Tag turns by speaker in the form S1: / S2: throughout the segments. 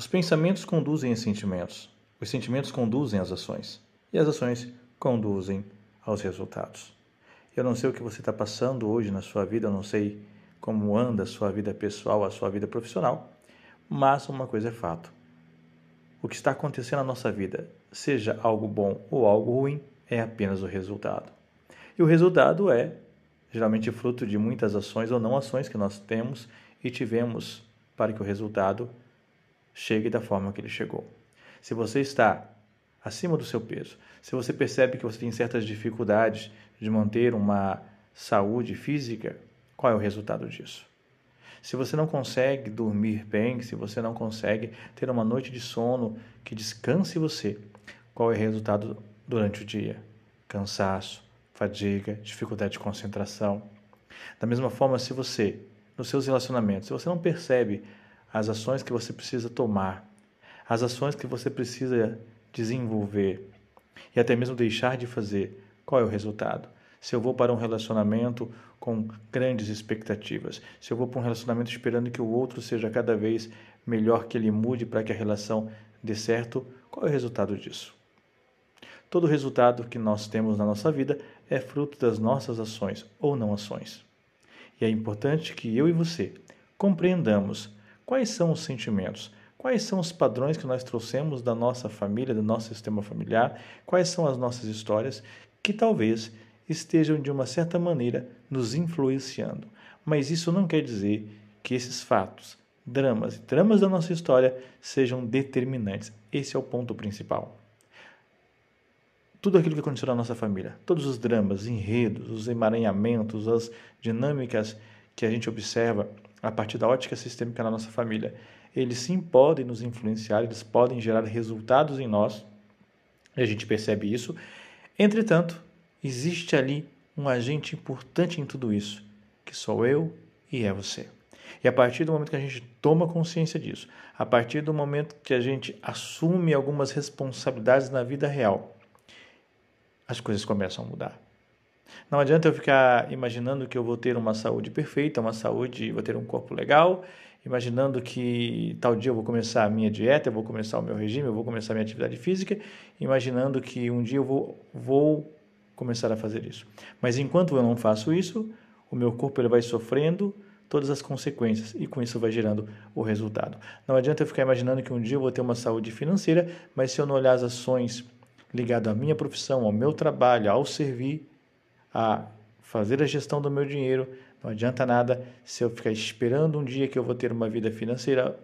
S1: Os pensamentos conduzem a sentimentos, os sentimentos conduzem às ações e as ações conduzem aos resultados. Eu não sei o que você está passando hoje na sua vida, eu não sei como anda a sua vida pessoal, a sua vida profissional, mas uma coisa é fato: o que está acontecendo na nossa vida, seja algo bom ou algo ruim, é apenas o resultado. E o resultado é geralmente fruto de muitas ações ou não ações que nós temos e tivemos para que o resultado chegue da forma que ele chegou. Se você está acima do seu peso, se você percebe que você tem certas dificuldades de manter uma saúde física, qual é o resultado disso? Se você não consegue dormir bem, se você não consegue ter uma noite de sono que descanse você, qual é o resultado durante o dia? Cansaço, fadiga, dificuldade de concentração. Da mesma forma, se você, nos seus relacionamentos, se você não percebe as ações que você precisa tomar, as ações que você precisa desenvolver e até mesmo deixar de fazer, qual é o resultado? Se eu vou para um relacionamento com grandes expectativas, se eu vou para um relacionamento esperando que o outro seja cada vez melhor, que ele mude para que a relação dê certo, qual é o resultado disso? Todo resultado que nós temos na nossa vida é fruto das nossas ações ou não ações. E é importante que eu e você compreendamos quais são os sentimentos, quais são os padrões que nós trouxemos da nossa família, do nosso sistema familiar, quais são as nossas histórias que talvez estejam de uma certa maneira nos influenciando. Mas isso não quer dizer que esses fatos, dramas e tramas da nossa história sejam determinantes. Esse é o ponto principal. Tudo aquilo que aconteceu na nossa família, todos os dramas, enredos, os emaranhamentos, as dinâmicas que a gente observa a partir da ótica sistêmica na nossa família, eles sim podem nos influenciar, eles podem gerar resultados em nós, e a gente percebe isso. Entretanto, existe ali um agente importante em tudo isso, que sou eu e é você. E a partir do momento que a gente toma consciência disso, a partir do momento que a gente assume algumas responsabilidades na vida real, as coisas começam a mudar. Não adianta eu ficar imaginando que eu vou ter uma saúde perfeita, uma saúde, vou ter um corpo legal, imaginando que tal dia eu vou começar a minha dieta, eu vou começar o meu regime, eu vou começar a minha atividade física, imaginando que um dia eu vou, vou começar a fazer isso. Mas enquanto eu não faço isso, o meu corpo ele vai sofrendo todas as consequências e com isso vai gerando o resultado. Não adianta eu ficar imaginando que um dia eu vou ter uma saúde financeira, mas se eu não olhar as ações ligadas à minha profissão, ao meu trabalho, ao servir, a fazer a gestão do meu dinheiro, não adianta nada se eu ficar esperando um dia que eu vou ter uma vida financeira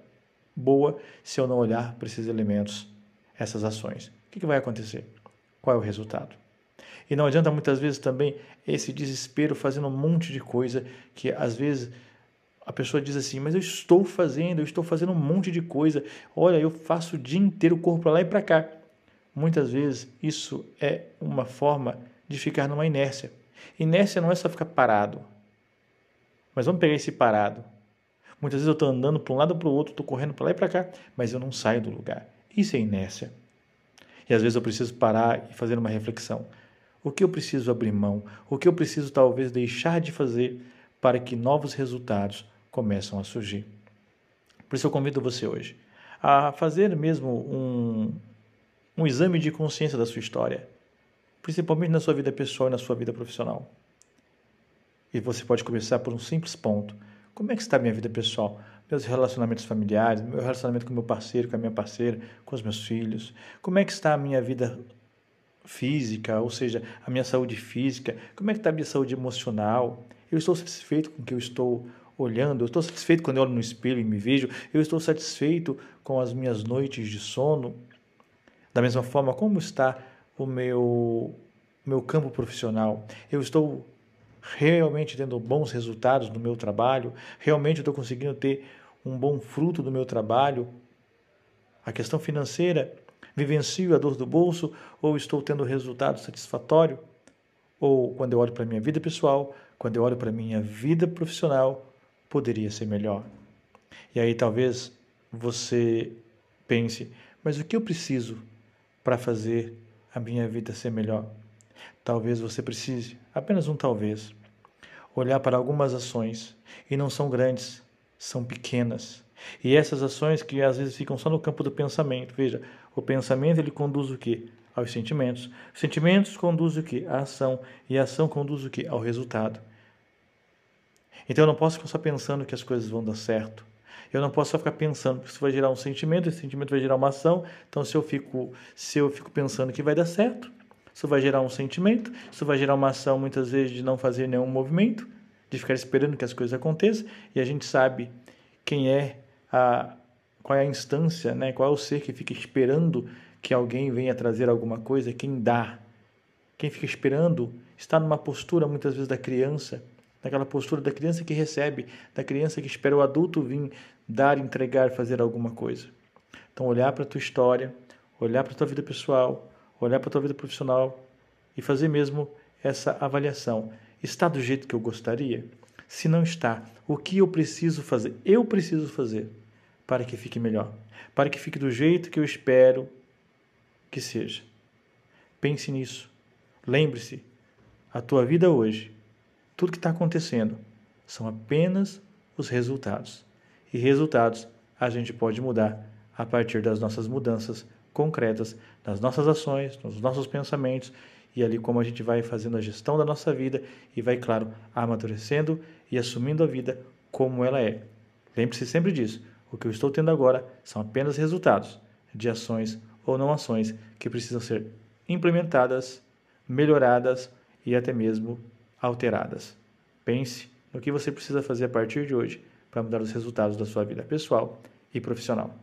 S1: boa se eu não olhar para esses elementos, essas ações. O que, que vai acontecer? Qual é o resultado? E não adianta muitas vezes também esse desespero fazendo um monte de coisa que às vezes a pessoa diz assim, mas eu estou fazendo, eu estou fazendo um monte de coisa. Olha, eu faço o dia inteiro o corpo para lá e para cá. Muitas vezes isso é uma forma de ficar numa inércia. Inércia não é só ficar parado. Mas vamos pegar esse parado. Muitas vezes eu estou andando para um lado para o outro, estou correndo para lá e para cá, mas eu não saio do lugar. Isso é inércia. E às vezes eu preciso parar e fazer uma reflexão. O que eu preciso abrir mão? O que eu preciso talvez deixar de fazer para que novos resultados começam a surgir? Por isso eu convido você hoje a fazer mesmo um, um exame de consciência da sua história, principalmente na sua vida pessoal e na sua vida profissional. E você pode começar por um simples ponto. Como é que está a minha vida pessoal? Meus relacionamentos familiares, meu relacionamento com meu parceiro, com a minha parceira, com os meus filhos. Como é que está a minha vida física, ou seja, a minha saúde física, como é que está a minha saúde emocional? Eu estou satisfeito com o que eu estou olhando, eu estou satisfeito quando eu olho no espelho e me vejo, eu estou satisfeito com as minhas noites de sono. Da mesma forma, como está o meu, meu campo profissional? Eu estou realmente tendo bons resultados no meu trabalho? Realmente estou conseguindo ter um bom fruto do meu trabalho? A questão financeira Vivencio a dor do bolso ou estou tendo resultado satisfatório? Ou quando eu olho para a minha vida pessoal, quando eu olho para a minha vida profissional, poderia ser melhor? E aí talvez você pense, mas o que eu preciso para fazer a minha vida ser melhor? Talvez você precise, apenas um talvez, olhar para algumas ações, e não são grandes, são pequenas, E essas ações que às vezes ficam só no campo do pensamento. Veja, o pensamento ele conduz o quê? Aos sentimentos. Os sentimentos conduzem o quê? A ação. E a ação conduz o quê? Ao resultado. Então eu não posso ficar só pensando que as coisas vão dar certo. Eu não posso só ficar pensando, porque isso vai gerar um sentimento, esse sentimento vai gerar uma ação. Então se eu fico, se eu fico pensando que vai dar certo, isso vai gerar um sentimento, isso vai gerar uma ação muitas vezes de não fazer nenhum movimento, de ficar esperando que as coisas aconteçam, e a gente sabe quem é a qual é a instância, né? Qual é o ser que fica esperando que alguém venha trazer alguma coisa, quem dá. Quem fica esperando está numa postura muitas vezes da criança, naquela postura da criança que recebe, da criança que espera o adulto vir dar, entregar, fazer alguma coisa. Então olhar para a tua história, olhar para a tua vida pessoal, olhar para a tua vida profissional e fazer mesmo essa avaliação. Está do jeito que eu gostaria? Se não está, o que eu preciso fazer? Eu preciso fazer para que fique melhor, para que fique do jeito que eu espero que seja. Pense nisso. Lembre-se, a tua vida hoje, tudo que está acontecendo, são apenas os resultados. E resultados a gente pode mudar a partir das nossas mudanças concretas, das nossas ações, dos nossos pensamentos e ali como a gente vai fazendo a gestão da nossa vida e vai, claro, amadurecendo e assumindo a vida como ela é. Lembre-se sempre disso. O que eu estou tendo agora são apenas resultados de ações ou não ações que precisam ser implementadas, melhoradas e até mesmo alteradas. Pense no que você precisa fazer a partir de hoje para mudar os resultados da sua vida pessoal e profissional.